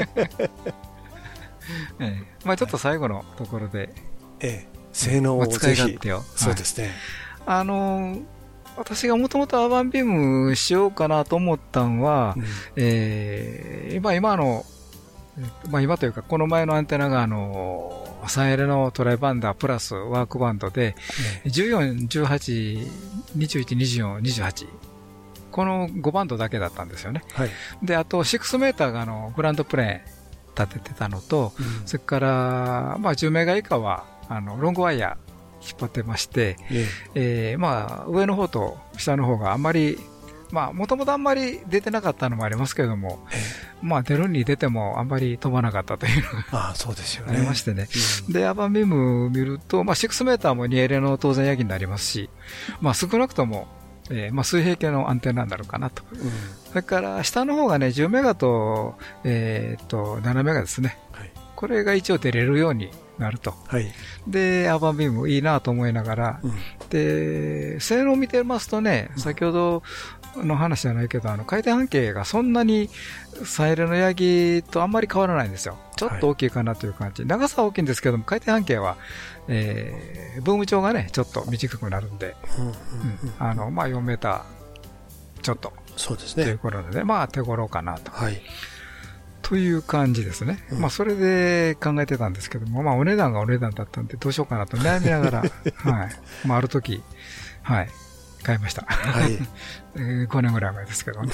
Speaker 1: ええ、まあちょっと最後のところで。
Speaker 5: ええ、性能を
Speaker 1: 使い勝手を。
Speaker 5: そうですね。
Speaker 1: あの私がもともとアーバンビームしようかなと思ったのは、うん、えー、今、今の、まあ今というか、この前のアンテナが、あの、3L のトライバンダープラスワークバンドで、14、18、21、24、28。この5バンドだけだったんですよね。はい、で、あと6メーターがあのグランドプレーン立ててたのと、うん、それから、まあ10メガ以下はあのロングワイヤー引っ張ってまして、ええー、まあ上の方と下の方があんまりまあ、もともとあんまり出てなかったのもありますけれども、まあ、出るに出てもあんまり飛ばなかったというのが
Speaker 5: あそうですよね。
Speaker 1: ありましてね。うん、で、アバンビーム見ると、まあ、6メーターも 2L の当然ヤギになりますし、まあ、少なくとも、えー、まあ、水平系のアンテナになるかなと。うん、それから、下の方がね、10メガと、えー、っと、7メガですね。はい、これが一応出れるようになると。はい、で、アーバンビームいいなと思いながら、うん、で、性能を見てますとね、先ほど、の話じゃないけど、あの回転半径がそんなにサイレのヤギとあんまり変わらないんですよ。ちょっと大きいかなという感じ。はい、長さは大きいんですけども、回転半径は、えー、ブーム長がね、ちょっと短くなるんで、あの、まあ、4メーターちょっと。
Speaker 5: そうですね。
Speaker 1: ということで、ね、まあ、手頃かなと。はい。という感じですね。うん、まあ、それで考えてたんですけども、まあ、お値段がお値段だったんで、どうしようかなと悩みながら、はい。まあ、ある時、はい。買いました。はい。5年ぐらい前ですけどね。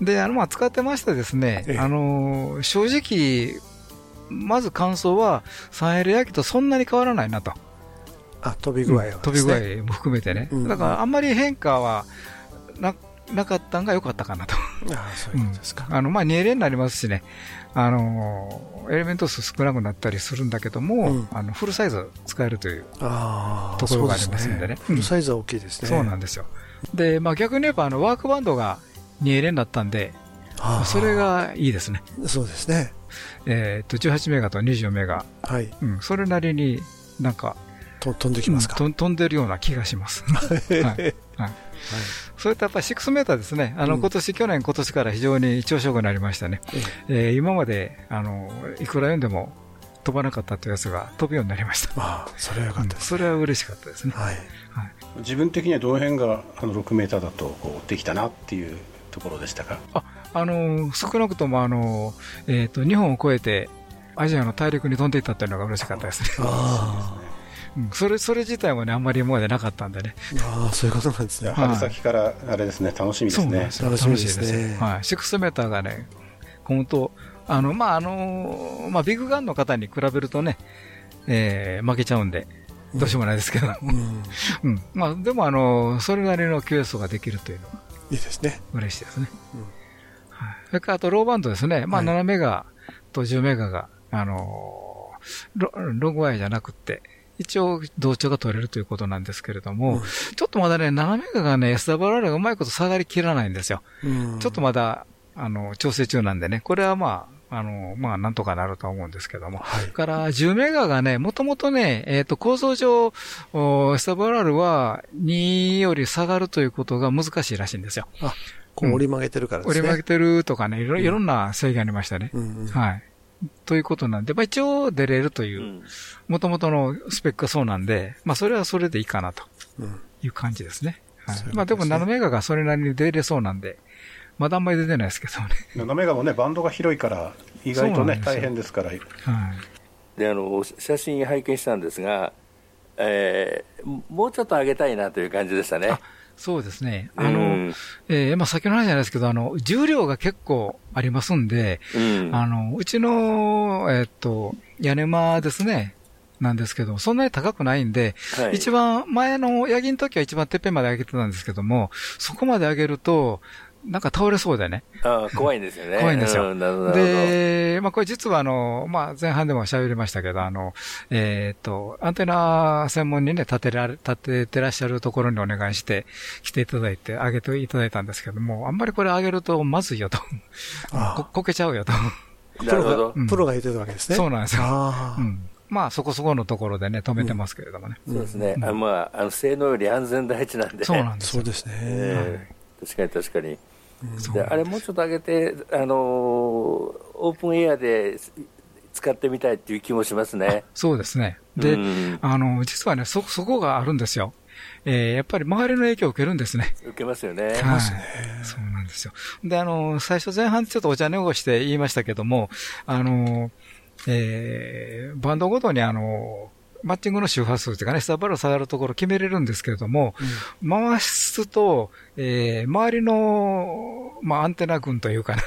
Speaker 1: うん、で、あの、まあ、使ってましてですね、あの、正直、まず感想は、3L 焼きとそんなに変わらないなと。
Speaker 5: あ、飛び具合は、ね、
Speaker 1: 飛び具合も含めてね。うん、だから、あんまり変化はな、なかったんが良かったかなと。
Speaker 5: あそういうことですか。
Speaker 1: あの、まあ、2L になりますしね、あの、エレメント数少なくなったりするんだけども、うん、あのフルサイズ使えるというところがありますんでね。
Speaker 5: フルサイズは大きいですね。
Speaker 1: そうなんですよ。で、まあ逆に言えば、あの、ワークバンドが 2L になったんで、それがいいですね。
Speaker 5: そうですね。
Speaker 1: えっと、18メガと24メガ。はい。うん、それなりになんか、
Speaker 5: 飛んできますか、
Speaker 1: うん、飛んでるような気がします。はい。はいはい、それとやっぱり6メーターですね、あの今年、うん、去年、今年から非常に調子よくなりましたね、えー、今まであのいくら読んでも飛ばなかったというやつが飛ぶようになりました。
Speaker 5: あそれはよかった、ねうん、
Speaker 1: それは嬉しかったですね。はい。はい、
Speaker 3: 自分的にはどの辺があの6メーターだとこうできたなっていうところでしたか？
Speaker 1: あ、あの少なくともあの、えっ、ー、と、日本を越えてアジアの大陸に飛んでいったというのが嬉しかったですね。ああ。それそれ自体もねあんまり今までなかったんでね。
Speaker 5: ああそういうことなんですね。
Speaker 3: 春先からあれですね楽しみですね。
Speaker 1: 楽しみですね。はい。6メーターがね本当あのまああのまあビッグガンの方に比べるとね、えー、負けちゃうんでどうしようもないですけど、うん、うん、まあでもあのそれなりの QS ができるというのはい
Speaker 5: いですね。
Speaker 1: 嬉しいですね、うん。はい、それからあとローバンドですね。まあ7メガと10メガがあのロロングワイじゃなくて一応同調が取れるということなんですけれども、うん、ちょっとまだね、7メガがね、SWR がうまいこと下がりきらないんですよ。うん、ちょっとまだ、あの、調整中なんでね、これはまあ、あの、まあ、なんとかなると思うんですけども。はい。から10メガがね、もともとね、えっ、ー、と、構造上、SWR は2より下がるということが難しいらしいんですよ。
Speaker 5: あ、こう折り曲げてるからです
Speaker 1: ね。折り曲げてるとかね、いろいろんな制限ありましたね。うんうん、はい。ということなんで、まあ一応出れるという、もともとのスペックがそうなんで、まあそれはそれでいいかなという感じですね。はい。まあでも7メガがそれなりに出れそうなんで、まだあんまり出てないですけどね。
Speaker 3: 7メガもね、バンドが広いから、意外とね、大変ですから。はい。
Speaker 4: で、あの、写真拝見したんですが、えー、もうちょっと上げたいなという感じでしたね。
Speaker 1: そうですね。あの、うん、えー、まあ、先の話じゃないですけど、あの、重量が結構ありますんで、うん、あの、うちの、えー、っと、屋根間ですね。なんですけど、そんなに高くないんで、はい、一番前のヤギの時は一番てっぺんまで上げてたんですけども、そこまで上げると、なんか倒れそうでね。
Speaker 4: あ怖いんですよね。
Speaker 1: 怖いんですよ。で、まあこれ実はあの、まあ前半でも喋りましたけど、あの、えっ、ー、と、アンテナ専門にね、立てられ、立ててらっしゃるところにお願いして、来ていただいて、上げていただいたんですけども、あんまりこれ上げるとまずいよと。ここけちゃうよと。
Speaker 5: プロが、うん、プロが言ってるわけですね。
Speaker 1: そうなんですよ。うんまあ、そこそこのところでね、止めてますけれどもね。
Speaker 4: そうですね。あまあ、あの、性能より安全第一なんで。
Speaker 1: そうなんです。
Speaker 5: そうですね。え
Speaker 4: ー、確かに確かに。であれもうちょっと上げて、あのオープンエアで使ってみたいっていう気もしますね。
Speaker 1: そうですね。で、あの、実はね、そ、そこがあるんですよ。えー、やっぱり周りの影響を受けるんですね。
Speaker 4: 受けますよね。
Speaker 1: はい。そうなんですよ。で、あの、最初前半ちょっとお茶濁して言いましたけども、あの、えー、バンドごとにあの、マッチングの周波数というかね、スターバル下がるところ決めれるんですけれども、うん、回すと、えー、周りの、まあ、アンテナ群というかね、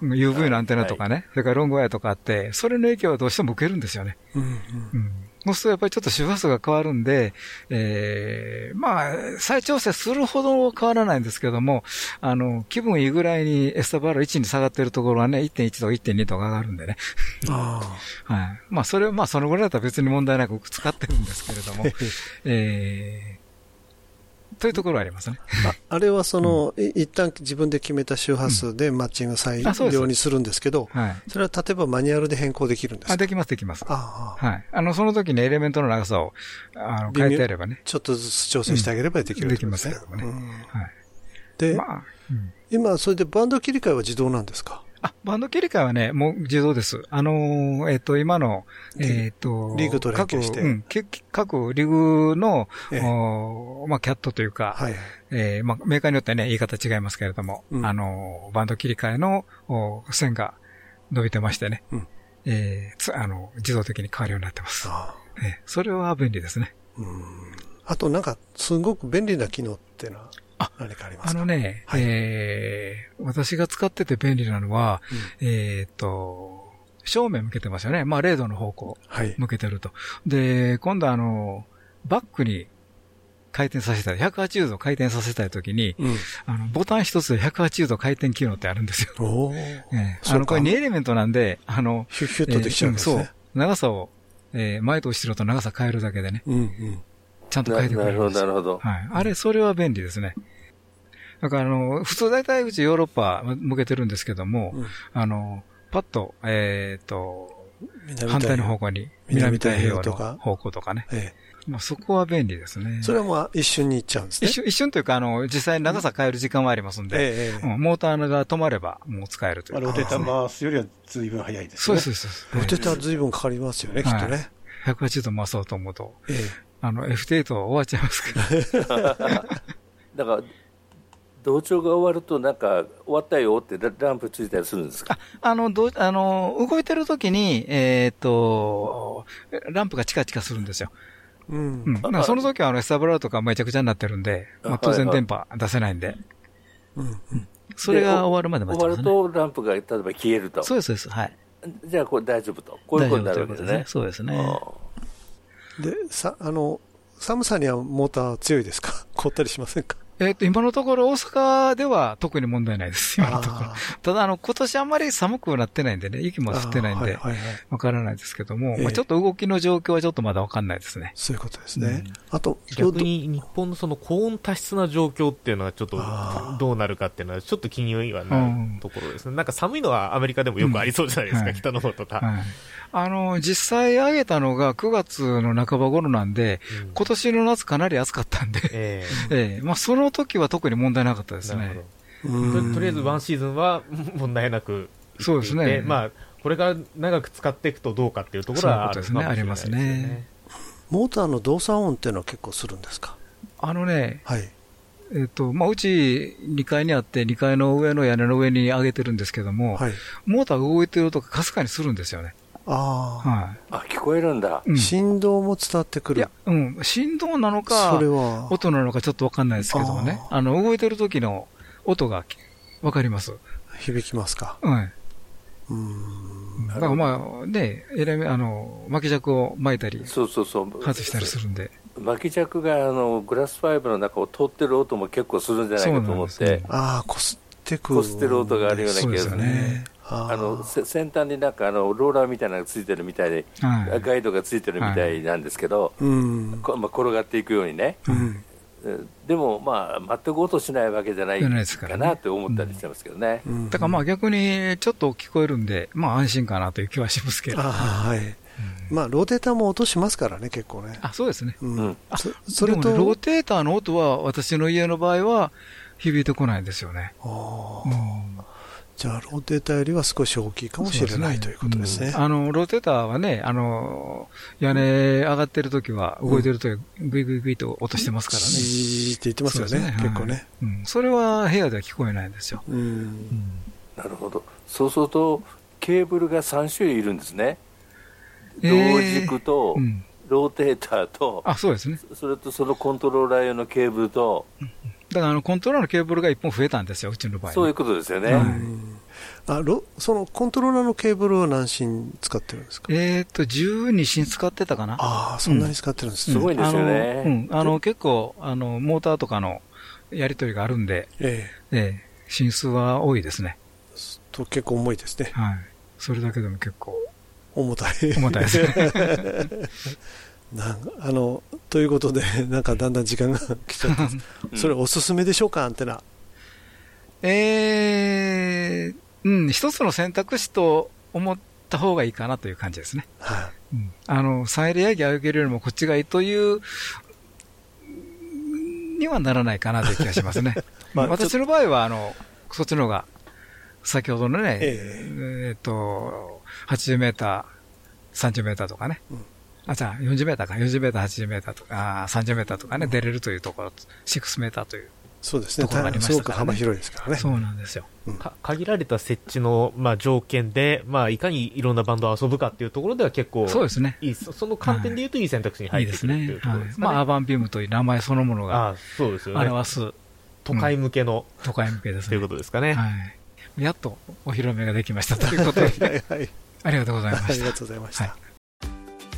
Speaker 1: うん、UV のアンテナとかね、はい、それからロングワイヤーとかあって、それの影響はどうしても受けるんですよね。うん、うんそうするとやっぱりちょっと周波数が変わるんで、えー、まあ、再調整するほど変わらないんですけども、あの、気分いいぐらいにエスタバール1に下がってるところはね、1.1とか1.2とか上がるんでね。あ はい。まあ、それはまあ、そのぐらいだったら別に問題なく使ってるんですけれども、えー、というところはありますね。
Speaker 5: ああれはその、うん、一旦自分で決めた周波数でマッチング裁量にするんですけど、うん、はい、それは例えばマニュアルで変更できるんですか？
Speaker 1: あできます、できます。あはい。あの、その時にエレメントの長さをあの変えてやればね。
Speaker 5: ちょっとずつ調整してあげればできる、
Speaker 1: ねうん、できますけどもね。はい。
Speaker 5: で、まあ、今、それでバンド切り替えは自動なんですか？
Speaker 1: あ、バンド切り替えはね、もう自動です。あのー、えっ、ー、と、今の、えっ、ー、と、
Speaker 5: リーグと連携して。うん、
Speaker 1: 各リーグの、ええ、まあ、キャットというか、はい、えー、まあ、メーカーによってね、言い方違いますけれども、うん、あの、バンド切り替えの線が伸びてましてね、うん、えー、あの、自動的に変わるようになってます。あえー、それは便利ですね。
Speaker 5: うん。あとなんか、すごく便利な機能っていうのは、あ、何かありますか？
Speaker 1: あのね、はい、えー、私が使ってて便利なのは、うん、えっ、と、正面向けてますよね。まあ、0度の方向、向けてると。はい、で、今度あの、バックに回転させたい、180度回転させたいときに、うん、あの、ボタン一つで180度回転機能ってあるんですよ。お えー、あの、これ2エレメントなんで、あの、
Speaker 5: ヒュッヒュッとできちゃうんですね。
Speaker 1: えー、そう。長さを、えー、前と後ろと長さ変えるだけでね。うんうんちゃんと書いてくれるんですなるほど、なるほど。はい。あれ、それは便利ですね。だから、あの、普通大体うちヨーロッパ向けてるんですけども、うん、あの、パッと、えっ、ー、と、反対の方向に、南太平洋の方向とかね。ええまあそこは便利ですね。
Speaker 5: それはもう一瞬に行っちゃうんですね。
Speaker 1: 一瞬、一瞬というか、あの、実際に長さ変える時間はありますんで、ええうん、モーターが止まればもう使えるという、
Speaker 3: ローテーター回すよりは随分早いですね。
Speaker 1: そうです、そうです。
Speaker 5: ローテーター随分かかりますよね、きっとね。
Speaker 1: 180度回そうと思うと、ええ、あの、F8 終わっちゃいますから。
Speaker 4: だから、同調が終わると、なんか、終わったよってランプついたりするんですか
Speaker 1: あの、どあの、動いてる時に、えっ、と、ランプがチカチカするんですよ。うん。うん、その時はあの、エスタブラウとかめちゃくちゃになってるんで、まあ、当然電波出せないんで。うん。それが終わるまで待ちます、
Speaker 4: ね、終わるとランプが例えば消えると。
Speaker 1: そうです、そうです。はい。
Speaker 4: じゃあ、これ大丈夫と。こういうことになるわけですね。
Speaker 1: そうですね。
Speaker 5: で、さ、あの、寒さにはモーター強いですか凍ったりしませんか
Speaker 1: えっ、と、今のところ大阪では特に問題ないです。今のところ。ただ、あの、今年あんまり寒くなってないんでね、雪も降ってないんで、わからないですけども、まあ、ちょっと動きの状況はちょっとまだわかんないですね。
Speaker 5: そういうことですね。あと、
Speaker 2: 逆に日本のその高温多湿な状況っていうのはちょっとどうなるかっていうのはちょっと気にはなるところですね。なんか寒いのはアメリカでもよくありそうじゃないですか、北の方とか。
Speaker 1: あの、実際上げたのが9月の半ば頃なんで、うん、今年の夏かなり暑かったんで、えー、えー、まあその時は特に問題なかったですね。
Speaker 2: ととりあえずワンシーズンは 問題なく
Speaker 1: そうですね。
Speaker 2: まあ、これから長く使っていくとどうかっていうところはある
Speaker 1: ですね。ありますね。
Speaker 5: モーターの動作音っていうのは結構するんですか？
Speaker 1: あのね、はい。えっ、ー、と、まあ、うち2階にあって、2階の上の屋根の上に上げてるんですけども、はい、モーターが動いてるとかかすかにするんですよね。
Speaker 4: ああ。はい。あ、聞こえるんだ。
Speaker 5: 振動も伝わってくる。いや、
Speaker 1: うん。振動なのか、それは。音なのかちょっとわかんないですけどもね。あの、動いてる時の音がわかります？
Speaker 5: 響きますか？
Speaker 1: はい。うん。だからまあね、エレメあの巻き尺を巻いたり、
Speaker 4: そうそうそう
Speaker 1: 外したりするんで。
Speaker 4: 巻き尺があのグラスファイブの中を通ってる音も結構するんじゃないかと思って、ね、
Speaker 5: ああ、こすってく
Speaker 4: こすってる音があるような気がするね。あの先端になんかあのローラーみたいなのがついてるみたいで、はい、ガイドがついてるみたいなんですけど、はい、まあ、転がっていくようにね、うん、でも、まあ、全く音しないわけじゃないかなって思ったりしてますけどね。
Speaker 1: うん、だからまあ逆にちょっと聞こえるんで、まあ安心かなという気はしますけど。
Speaker 5: はい。まあ、ローテーターも音しますからね、結構ね。
Speaker 1: あ、そうですね。うん。そそれと、ね、ローテーターの音は、私の家の場合は、響いてこないんですよね。ああ。うん
Speaker 5: じゃあ、ローテーターよりは少し大きいかもしれない、ね、ということですね。
Speaker 1: あの、ローテーターはね、あの、屋根上がってる時は、動いてる時は、ぐいぐいぐいと音してますからね。
Speaker 5: じーって言ってますよね、ね結構ね、
Speaker 1: うん。それは部屋では聞こえないんですよ。う
Speaker 4: ん。なるほど。そうすると、ケーブルが3種類いるんですね。同軸と、ローテーターと、
Speaker 1: あ、そうですね。
Speaker 4: それとそのコントローラー用のケーブルと、うん
Speaker 1: だからあのコントローラーのケーブルが1本増えたんですよ、うちの場合。
Speaker 4: そういうことですよね。
Speaker 5: あそのコントローラーのケーブルは何芯使ってるんですか？
Speaker 1: えっと、12芯使ってたかな。
Speaker 5: ああ、そんなに使ってるんです
Speaker 4: ね。すごいですよね。
Speaker 1: うん、あの、結構、あの、モーターとかのやり取りがあるんで、ええええ、芯数は多いですね。
Speaker 5: と結構重いですね。
Speaker 1: はい。それだけでも結構。
Speaker 5: 重たい。
Speaker 1: 重たいですね。
Speaker 5: なんあのということで、なんかだんだん時間が来ちゃった、それ、おすすめでしょうか、アンテナ。
Speaker 1: えー、うん、一つの選択肢と思った方がいいかなという感じですね。はい、うん、あの、再レアギ上げるよりもこっちがいいという、にはならないかなという気がしますね。まあ、私の場合は、あの、そっちの方が、先ほどのね、えー、えー、っと、80メーター、30メーターとかね、うんあ、じゃあ40メーターか、40メーター、80メーターとか、30メーターとかね、出れるというところ、6メーターという。
Speaker 5: そうですね。すごく幅広いですからね。
Speaker 1: そうなんですよ。
Speaker 2: 限られた設置の、まあ、条件で、まあ、いかにいろんなバンドを遊ぶかっていうところでは結構、
Speaker 1: そうですね。
Speaker 2: いいその観点で言うといい選択肢に入ってくるっていうところですね。ま
Speaker 1: あ、アーバンビームという名前そのものが、そうですよね。表す。
Speaker 2: 都会向けの、
Speaker 1: 都会向けです
Speaker 2: ね。ということですかね。はい。
Speaker 1: やっとお披露目ができましたということで、はい、ありがとうございました。あ
Speaker 5: りがとうございました。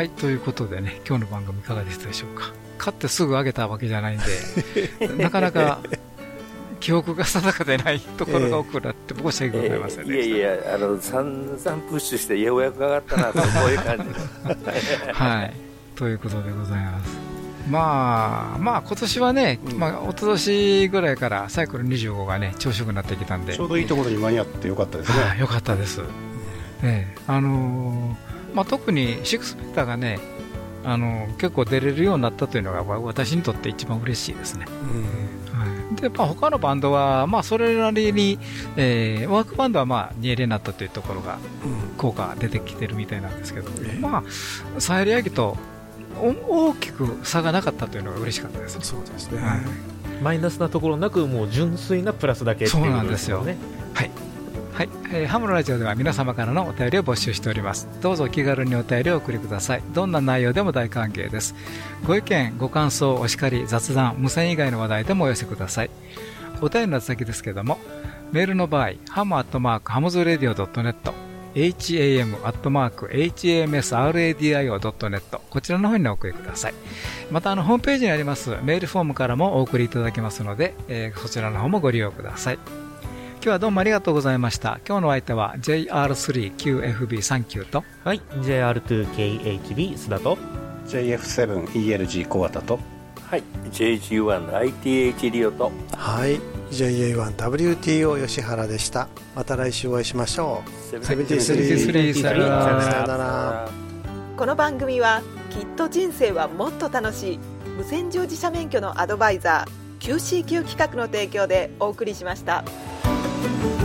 Speaker 1: はい、ということでね、今日の番組いかがでしたでしょうか？勝ってすぐ上げたわけじゃないんで、なかなか記憶が定かでないところが多くなって申し訳ございません
Speaker 4: ね、えー、いやいや、あの散々プッシュしてようやく上がったなと、こういう感じ
Speaker 1: はい、ということでございます。まあ、まあ今年はね、うん、まあ一昨年ぐらいからサイクル25がね、調子よくなってきたんで、
Speaker 3: ちょうどいいところに間に合ってよかったですね。
Speaker 1: よかったです。ええー、あのーまあ、特に6メーターがねあの結構出れるようになったというのが私にとって一番嬉しいですね。はい、でまあ、他のバンドは、まあ、それなりに、えー、ワークバンドは、まあ、2エレになったというところが、効果が出てきてるみたいなんですけど、まあ、サイレヤギと大きく差がなかったというのが嬉しかったです、
Speaker 5: そうですね、はい、
Speaker 2: マイナスなところなくもう純粋なプラスだけ
Speaker 1: そうなんですよ。ね。はいはい、えー、ハムのラジオでは皆様からのお便りを募集しております。どうぞお気軽にお便りをお送りください。どんな内容でも大歓迎です。ご意見ご感想お叱り雑談無線以外の話題でもお寄せください。お便りの先ですけどもメールの場合ハムアットマークハムズレディオ .net ham アットマーク hamsradio.net こちらの方にお送りください。またあのホームページにありますメールフォームからもお送りいただけますので、えー、そちらの方もご利用ください。今日はどうもありがとうございました。今日の相手は JR3QFB39 と、
Speaker 2: はい、JR2KHB 須田と、
Speaker 3: JF7ELG 小畑と、
Speaker 4: はい、JG1ITH リオと、
Speaker 5: はい、JA1WTO 吉原でした。また来週お会いしましょう。
Speaker 1: 73さよな
Speaker 5: ら。
Speaker 6: この番組はきっと人生はもっと楽しい無線乗自社免許のアドバイザー QCQ 企画の提供でお送りしました。Thank you.